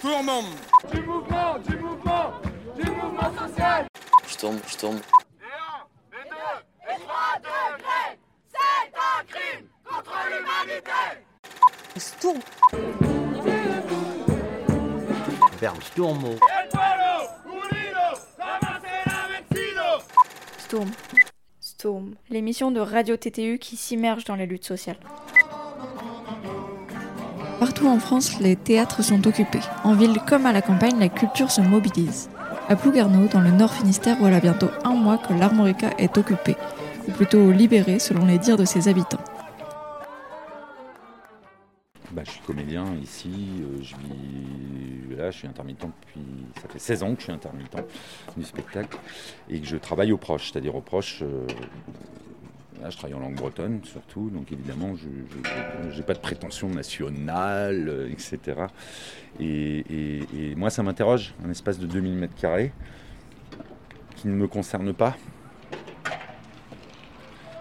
Sturmum Du mouvement, du mouvement, du mouvement social Sturm, Sturm. Et un, et deux, et trois degrés C'est un crime contre l'humanité Sturm. Será vencido Storm. Storm, l'émission de Radio TTU qui s'immerge dans les luttes sociales. Partout en France, les théâtres sont occupés. En ville comme à la campagne, la culture se mobilise. À Plouguerneau, dans le Nord Finistère, voilà bientôt un mois que l'Armorica est occupée, ou plutôt libérée selon les dires de ses habitants. Bah, je suis comédien ici, euh, je vis là, je suis intermittent depuis. Ça fait 16 ans que je suis intermittent du spectacle et que je travaille aux proches, c'est-à-dire aux proches. euh, je travaille en langue bretonne surtout, donc évidemment, je n'ai pas de prétention nationale, euh, etc. Et, moi, ça m'interroge, un espace de 2000 mètres carrés qui ne me concerne pas.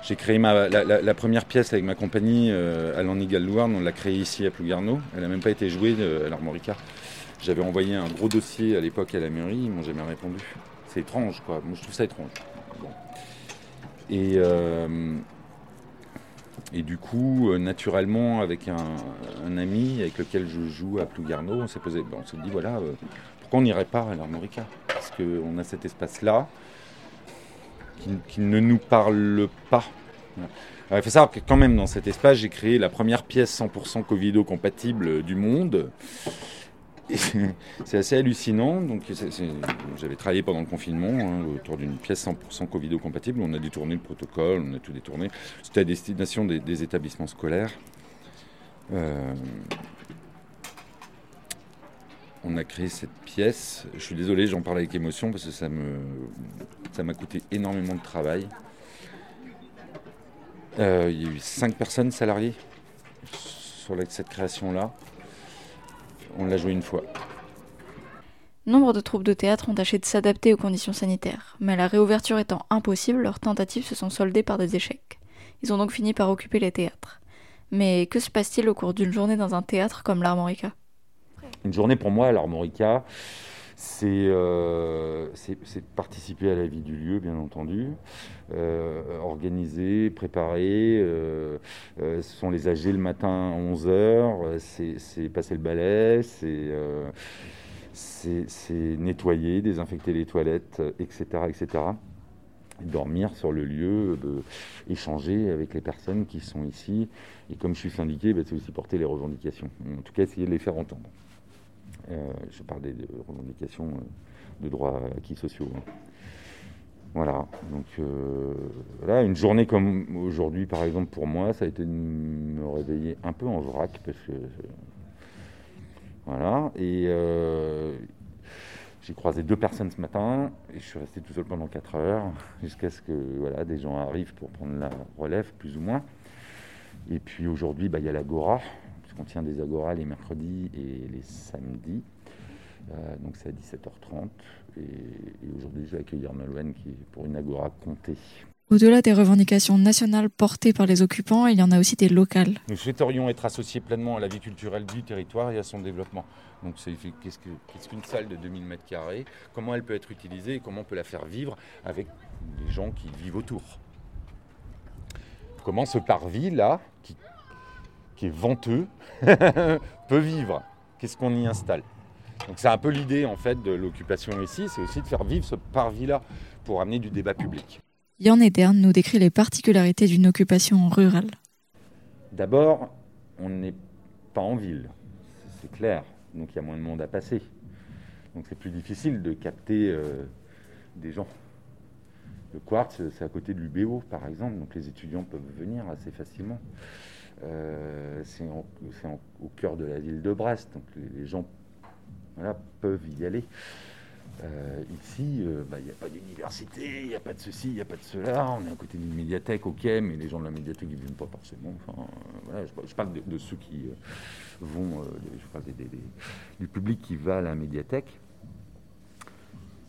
J'ai créé ma, la, première pièce avec ma compagnie euh, à l'Annigal-Louarn, on l'a créée ici à Plougarneau. Elle n'a même pas été jouée euh, à l'Armorica. J'avais envoyé un gros dossier à l'époque à la mairie, ils m'ont jamais répondu. C'est étrange, quoi. Moi, je trouve ça étrange. Et, euh, et du coup, euh, naturellement, avec un, ami avec lequel je joue à Plougarneau, on s'est posé, on s'est dit, voilà, euh, pourquoi on n'irait pas à l'Armorica? Parce qu'on a cet espace-là qui, ne nous parle pas. Il faut savoir que quand même dans cet espace, j'ai créé la première pièce 100% Covido-compatible du monde. C'est assez hallucinant. Donc, j'avais travaillé pendant le confinement hein, autour d'une pièce 100% Covido-compatible. On a détourné le protocole, on a tout détourné. C'était à destination des, établissements scolaires. Euh, on a créé cette pièce. Je suis désolé, j'en parle avec émotion parce que ça me, ça m'a coûté énormément de travail. Euh, il y a eu cinq personnes salariées sur cette création-là. On l'a joué une fois. Nombre de troupes de théâtre ont tâché de s'adapter aux conditions sanitaires, mais la réouverture étant impossible, leurs tentatives se sont soldées par des échecs. Ils ont donc fini par occuper les théâtres. Mais que se passe-t-il au cours d'une journée dans un théâtre comme l'Armorica? Une journée pour moi à l'Armorica, c'est euh, participer à la vie du lieu, bien entendu, euh, organiser, préparer. euh, ce sont les AG le matin à 11h, c'est passer le balai, c'est nettoyer, désinfecter les toilettes, etc. etc. dormir sur le lieu, échanger avec les personnes qui sont ici. Et comme je suis syndiqué, bah, c'est aussi porter les revendications. En tout cas, essayer de les faire entendre. Euh, je parle des, des revendications euh, de droits acquis sociaux. hein. Voilà, donc euh, voilà, une journée comme aujourd'hui, par exemple, pour moi, ça a été de me réveiller un peu en vrac, parce que. voilà, et j'ai croisé deux personnes ce matin, et je suis resté tout seul pendant 4 heures, jusqu'à ce que voilà, des gens arrivent pour prendre la relève, plus ou moins. Et puis aujourd'hui, bah, il y a l'Agora, puisqu'on tient des Agora les mercredis et les samedis. Euh, donc c'est à 17h30. Et, et aujourd'hui, je vais accueillir Nolwenn qui est pour une Agora comptée. Au-delà des revendications nationales portées par les occupants, il y en a aussi des locales. Nous souhaiterions être associés pleinement à la vie culturelle du territoire et à son développement. Donc c'est qu'est-ce que- qu'est-ce qu'une salle de 2000 m2 Comment elle peut être utilisée et comment on peut la faire vivre avec les gens qui vivent autour? Comment ce parvis là, qui, qui est venteux, peut vivre Qu'est-ce qu'on y installe? Donc c'est un peu l'idée en fait de l'occupation ici, c'est aussi de faire vivre ce parvis là pour amener du débat public. Yann Eterne nous décrit les particularités d'une occupation rurale. D'abord, on n'est pas en ville, c'est clair, donc il y a moins de monde à passer. Donc c'est plus difficile de capter euh, des gens. Le Quartz, c'est à côté de l'UBO, par exemple, donc les étudiants peuvent venir assez facilement. Euh, c'est au cœur de la ville de Brest, donc les, gens peuvent y aller. Euh, ici, euh, bah, il n'y a pas d'université, il n'y a pas de ceci, il n'y a pas de cela. On est à côté d'une médiathèque, ok, mais les gens de la médiathèque, ne viennent pas forcément. Enfin, voilà, je, parle de, ceux qui vont, je parle des- du public qui va à la médiathèque.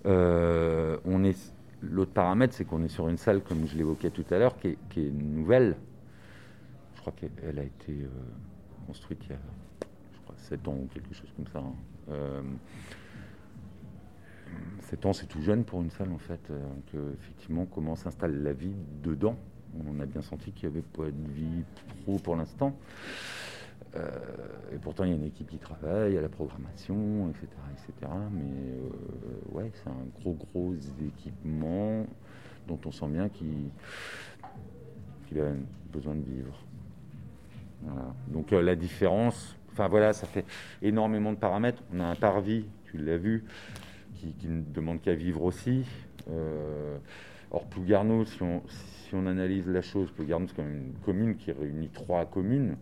On est, l'autre paramètre, c'est qu'on est sur une salle, comme je l'évoquais tout à l'heure, qui est nouvelle. Je crois qu'elle elle a été euh, construite il y a je crois, 7 ans ou quelque chose comme ça. hein. Euh, 7 ans, c'est tout jeune pour une salle en fait. euh, que, effectivement, comment s'installe la vie dedans. On a bien senti qu'il n'y avait pas de vie pro pour l'instant. Euh, et pourtant, il y a une équipe qui travaille à la programmation, etc. etc. mais euh, ouais, c'est un gros, gros équipement dont on sent bien qu'il a besoin de vivre. Donc euh, la différence, enfin voilà, ça fait énormément de paramètres. On a un parvis, tu l'as vu, qui, ne demande qu'à vivre aussi. Euh, or, Plougarneau, si on, analyse la chose, Plougarneau, c'est quand même une commune qui réunit trois communes.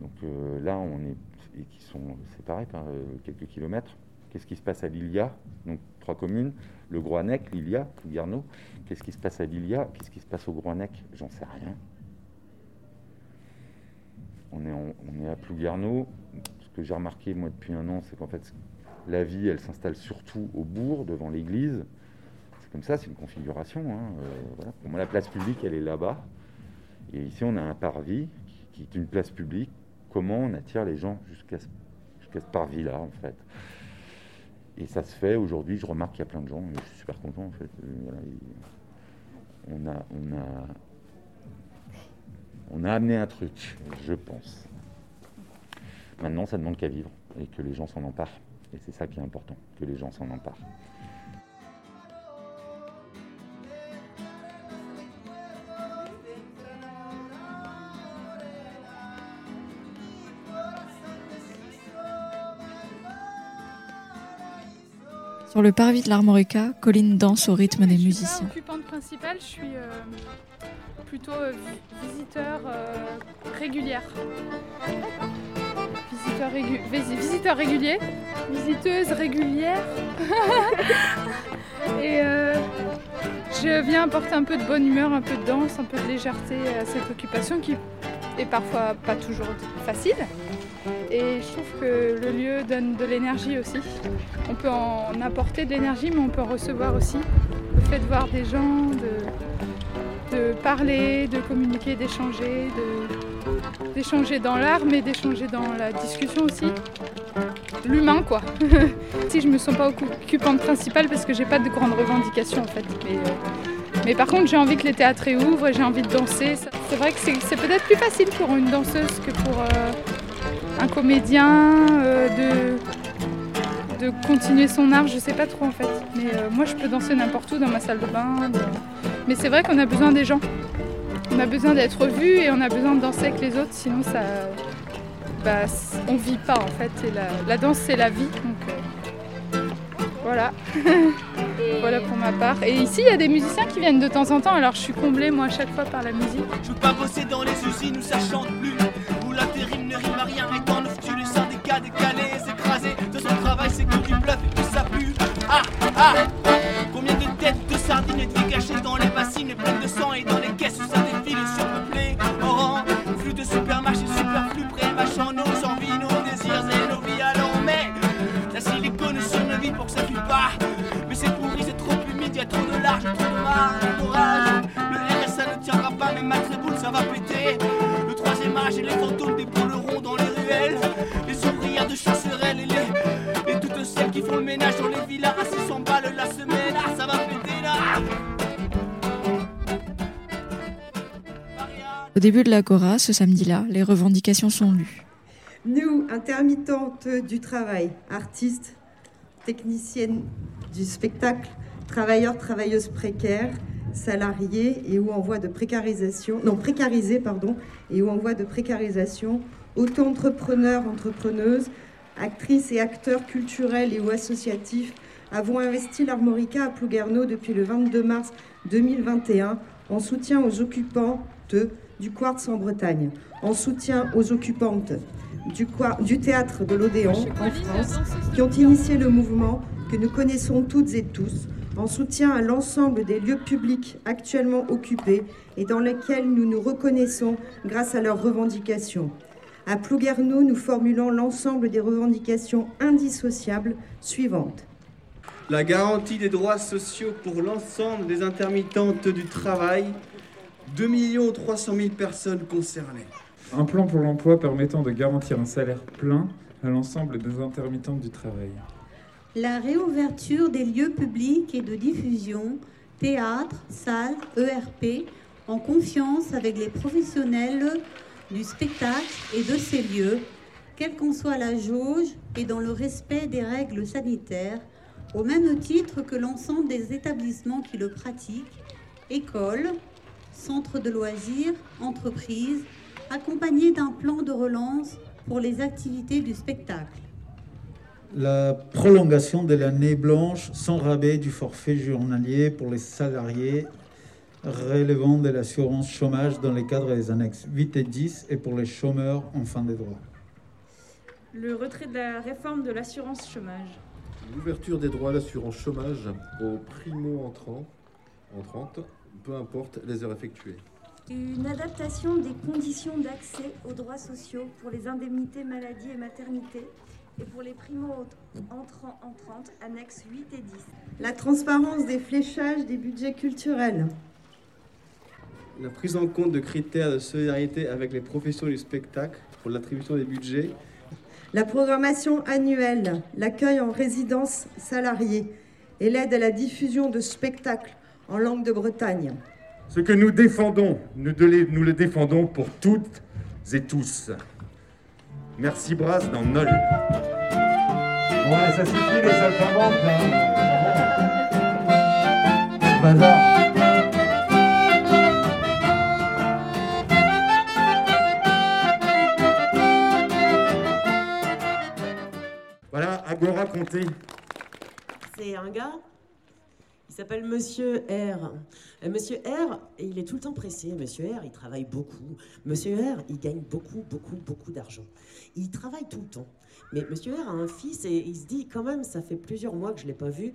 Donc euh, là, on est et qui sont séparés par quelques kilomètres. Qu'est-ce qui se passe à Lilia Donc trois communes, le Groanec, Lilia, Plougarneau. Qu'est-ce qui se passe à Lilia Qu'est-ce qui se passe au Groanec J'en sais rien. On est, à Plougarneau. Ce que j'ai remarqué, moi, depuis un an, c'est qu'en fait, la vie, elle s'installe surtout au bourg, devant l'église. C'est comme ça, c'est une configuration. hein, euh. Pour moi, la place publique, elle est là-bas. Et ici, on a un parvis qui, est une place publique. Comment on attire les gens jusqu'à ce, parvis-là, en fait? Et ça se fait aujourd'hui. Je remarque qu'il y a plein de gens. je suis super content, en fait. Euh, on a, on a amené un truc, je pense. Maintenant, ça demande qu'à vivre et que les gens s'en emparent. Et c'est ça qui est important, que les gens s'en emparent. Sur le parvis de l'Armorica, Colline danse au rythme des Je suis musiciens. pas occupante principale, je suis euh, plutôt euh, vi- visiteur euh, régulière. Visiteur, régu- visi- visiteur régulier, visiteuse régulière. Et euh, je viens apporter un peu de bonne humeur, un peu de danse, un peu de légèreté à cette occupation qui est parfois pas toujours facile. Et je trouve que le lieu donne de l'énergie aussi. On peut en apporter de l'énergie, mais on peut en recevoir aussi. Le fait de voir des gens, de, de parler, de communiquer, d'échanger, d'échanger dans l'art, mais d'échanger dans la discussion aussi. L'humain, quoi. si je me sens pas occupante principale parce que j'ai pas de grandes revendications en fait. Mais, euh, par contre, j'ai envie que les théâtres réouvrent j'ai envie de danser. C'est vrai que c'est peut-être plus facile pour une danseuse que pour euh, un comédien euh, de, continuer son art, je sais pas trop en fait. Mais moi je peux danser n'importe où dans ma salle de bain. Mais c'est vrai qu'on a besoin des gens. On a besoin d'être vu et on a besoin de danser avec les autres, sinon ça. Bah, on vit pas en fait. Et la, la danse c'est la vie. Donc euh, voilà. voilà pour ma part. Et ici il y a des musiciens qui viennent de temps en temps, alors je suis comblée moi à chaque fois par la musique. Je veux pas bosser dans les usines où ça chante plus Où l'intérim ne rime à rien et dans tu les syndicats décalés écrasés De son travail c'est que du bluff et que ça pue Ah ah les fantômes débrouilleront dans les ruelles. Les ouvrières de chasserelles et les Et toutes celles qui font le ménage dans les villas à 600 balles la semaine. Ah ça va péter là. Au début de l'Agora, ce samedi-là, les revendications sont lues. Nous, intermittentes du travail, artistes, techniciennes du spectacle, travailleurs, travailleuses précaires, salariés et ou en voie de précarisation, non précarisés pardon, et ou en voie de précarisation, auto-entrepreneurs, entrepreneuses, actrices et acteurs culturels et ou associatifs avons investi l'Armorica à Plouguerneau depuis le 22 mars 2021 en soutien aux occupants du Quartz en Bretagne, en soutien aux occupantes du théâtre de l'Odéon en France, qui ont initié le mouvement que nous connaissons toutes et tous, en soutien à l'ensemble des lieux publics actuellement occupés et dans lesquels nous nous reconnaissons grâce à leurs revendications. À Plouguerneau, nous formulons l'ensemble des revendications indissociables suivantes. La garantie des droits sociaux pour l'ensemble des intermittentes du travail, 2 300 000 personnes concernées. Un plan pour l'emploi permettant de garantir un salaire plein à l'ensemble des intermittents du travail. La réouverture des lieux publics et de diffusion, théâtre, salles, ERP, en confiance avec les professionnels du spectacle et de ces lieux, quelle qu'en soit la jauge et dans le respect des règles sanitaires, au même titre que l'ensemble des établissements qui le pratiquent, écoles, centres de loisirs, entreprises, accompagnés d'un plan de relance pour les activités du spectacle. La prolongation de l'année blanche sans rabais du forfait journalier pour les salariés relevant de l'assurance chômage dans les cadres des annexes 8 et 10 et pour les chômeurs en fin de droit. Le retrait de la réforme de l'assurance chômage. L'ouverture des droits à l'assurance chômage aux primo-entrants, entrantes, peu importe les heures effectuées. Une adaptation des conditions d'accès aux droits sociaux pour les indemnités maladie et maternité et pour les primo-entrants entrantes, annexes 8 et 10. La transparence des fléchages des budgets culturels. La prise en compte de critères de solidarité avec les professions du spectacle pour l'attribution des budgets. La programmation annuelle, l'accueil en résidence salariée et l'aide à la diffusion de spectacles en langue de Bretagne. Ce que nous défendons, nous, nous le défendons pour toutes et tous. Merci Brass dans Nol. Ouais, ça suffit les saltimbanques là. Bazar. Voilà, Agora Comté. C'est un gars il s'appelle Monsieur R. Et Monsieur R, il est tout le temps pressé. Monsieur R, il travaille beaucoup. Monsieur R, il gagne beaucoup, beaucoup, beaucoup d'argent. Il travaille tout le temps. Mais Monsieur R a un fils et il se dit quand même, ça fait plusieurs mois que je ne l'ai pas vu.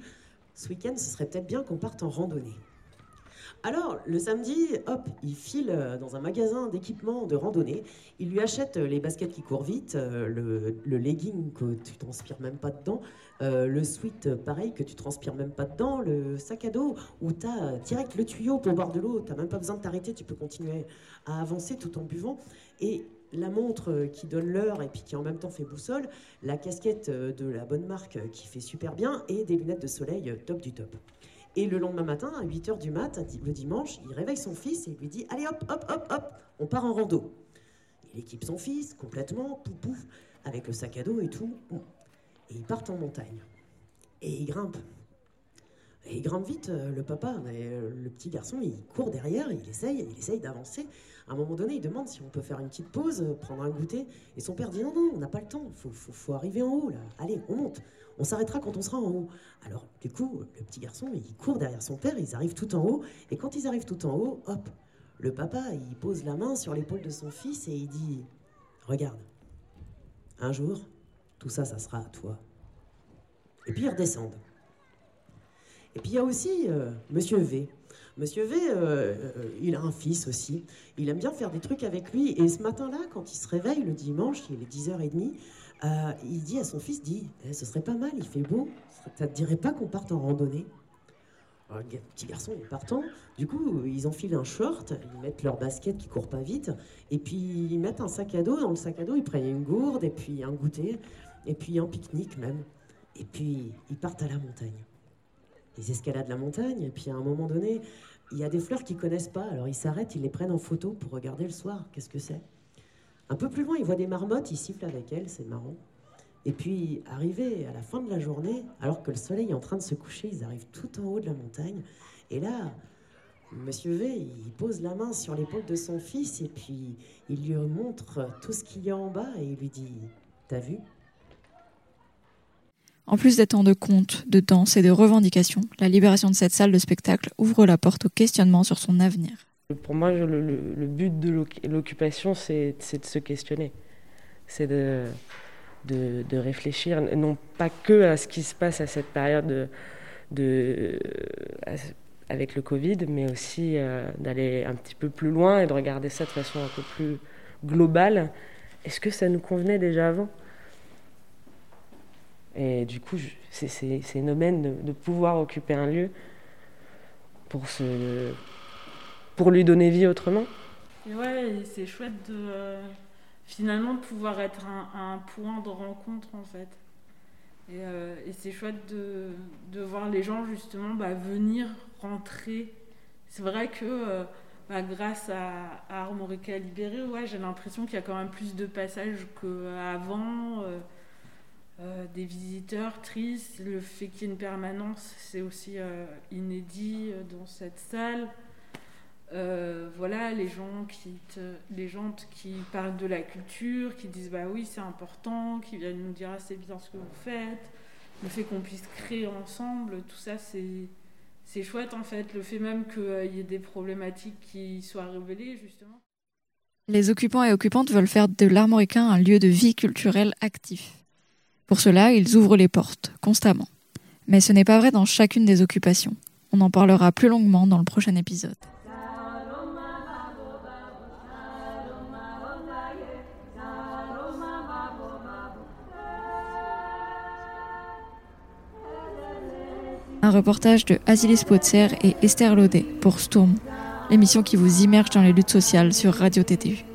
Ce week-end, ce serait peut-être bien qu'on parte en randonnée. Alors, le samedi, hop, il file euh, dans un magasin d'équipement de randonnée. Il lui achète euh, les baskets qui courent vite, euh, le, legging que tu transpires même pas dedans, le sweat pareil que tu transpires même pas dedans, le sac à dos où tu as direct le tuyau pour boire de l'eau, tu même pas besoin de t'arrêter, tu peux continuer à avancer tout en buvant. Et la montre qui donne l'heure et puis qui en même temps fait boussole, la casquette de la bonne marque qui fait super bien et des lunettes de soleil top du top. Et le lendemain matin, à 8h du mat, le dimanche, il réveille son fils et lui dit Allez hop, hop, hop, hop, on part en rando. Il équipe son fils complètement, pouf, pouf, avec le sac à dos et tout. Et ils partent en montagne. Et ils grimpent. Et il grimpe vite, euh, le papa, euh, le petit garçon, il court derrière, il essaye, il essaye d'avancer. À un moment donné, il demande si on peut faire une petite pause, euh, prendre un goûter. Et son père dit non, non, on n'a pas le temps, il faut, faut, arriver en haut là. Allez, on monte. On s'arrêtera quand on sera en haut. Alors, du coup, le petit garçon, il court derrière son père, ils arrivent tout en haut. Et quand ils arrivent tout en haut, hop, le papa, il pose la main sur l'épaule de son fils et il dit Regarde, un jour, tout ça, ça sera à toi. Et puis ils redescendent. Et puis il y a aussi euh, Monsieur V. Monsieur V, euh, euh, il a un fils aussi. Il aime bien faire des trucs avec lui. Et ce matin-là, quand il se réveille le dimanche, il est 10h30, il dit à son fils, dit, eh, ce serait pas mal, il fait beau. Ça te dirait pas qu'on parte en randonnée? Le petit garçon est partant. Du coup, ils enfilent un short, ils mettent leur basket qui court pas vite, et puis ils mettent un sac à dos. Dans le sac à dos, ils prennent une gourde, et puis un goûter, et puis un pique-nique même. Et puis ils partent à la montagne ils escaladent la montagne, et puis à un moment donné, il y a des fleurs qu'ils connaissent pas, alors ils s'arrêtent, ils les prennent en photo pour regarder le soir. Qu'est-ce que c'est? Un peu plus loin, ils voient des marmottes, ils sifflent avec elles, c'est marrant. Et puis, arrivés à la fin de la journée, alors que le soleil est en train de se coucher, ils arrivent tout en haut de la montagne. Et là, Monsieur V, il pose la main sur l'épaule de son fils et puis il lui montre tout ce qu'il y a en bas et il lui dit T'as vu? En plus des temps de conte, de danse et de revendications, la libération de cette salle de spectacle ouvre la porte au questionnement sur son avenir. Pour moi, le, but de l'occupation, c'est de se questionner. C'est de, réfléchir, non pas que à ce qui se passe à cette période de, avec le Covid, mais aussi euh, d'aller un petit peu plus loin et de regarder ça de façon un peu plus globale. Est-ce que ça nous convenait déjà avant? Et du coup, c'est une de, pouvoir occuper un lieu pour, se, pour lui donner vie autrement. ouais, c'est chouette de, finalement de pouvoir être un, point de rencontre en fait. Et, euh, et c'est chouette de, de, voir les gens justement bah, venir rentrer. C'est vrai que euh, bah, grâce à, à Armorica Libéré, ouais, j'ai l'impression qu'il y a quand même plus de passages qu'avant. Euh, euh, des visiteurs tristes, le fait qu'il y ait une permanence, c'est aussi euh, inédit dans cette salle. Euh, voilà, les gens, qui parlent de la culture, qui disent bah oui, c'est important, qui viennent nous dire ah, c'est bien ce que vous faites, le fait qu'on puisse créer ensemble, tout ça, c'est, chouette en fait. Le fait même qu'il euh, y ait des problématiques qui soient révélées, justement. Les occupants et occupantes veulent faire de l'Armoricain un lieu de vie culturelle actif. Pour cela, ils ouvrent les portes, constamment. Mais ce n'est pas vrai dans chacune des occupations. On en parlera plus longuement dans le prochain épisode. Un reportage de Asilis Potser et Esther Laudet pour Sturm, l'émission qui vous immerge dans les luttes sociales sur Radio TTU.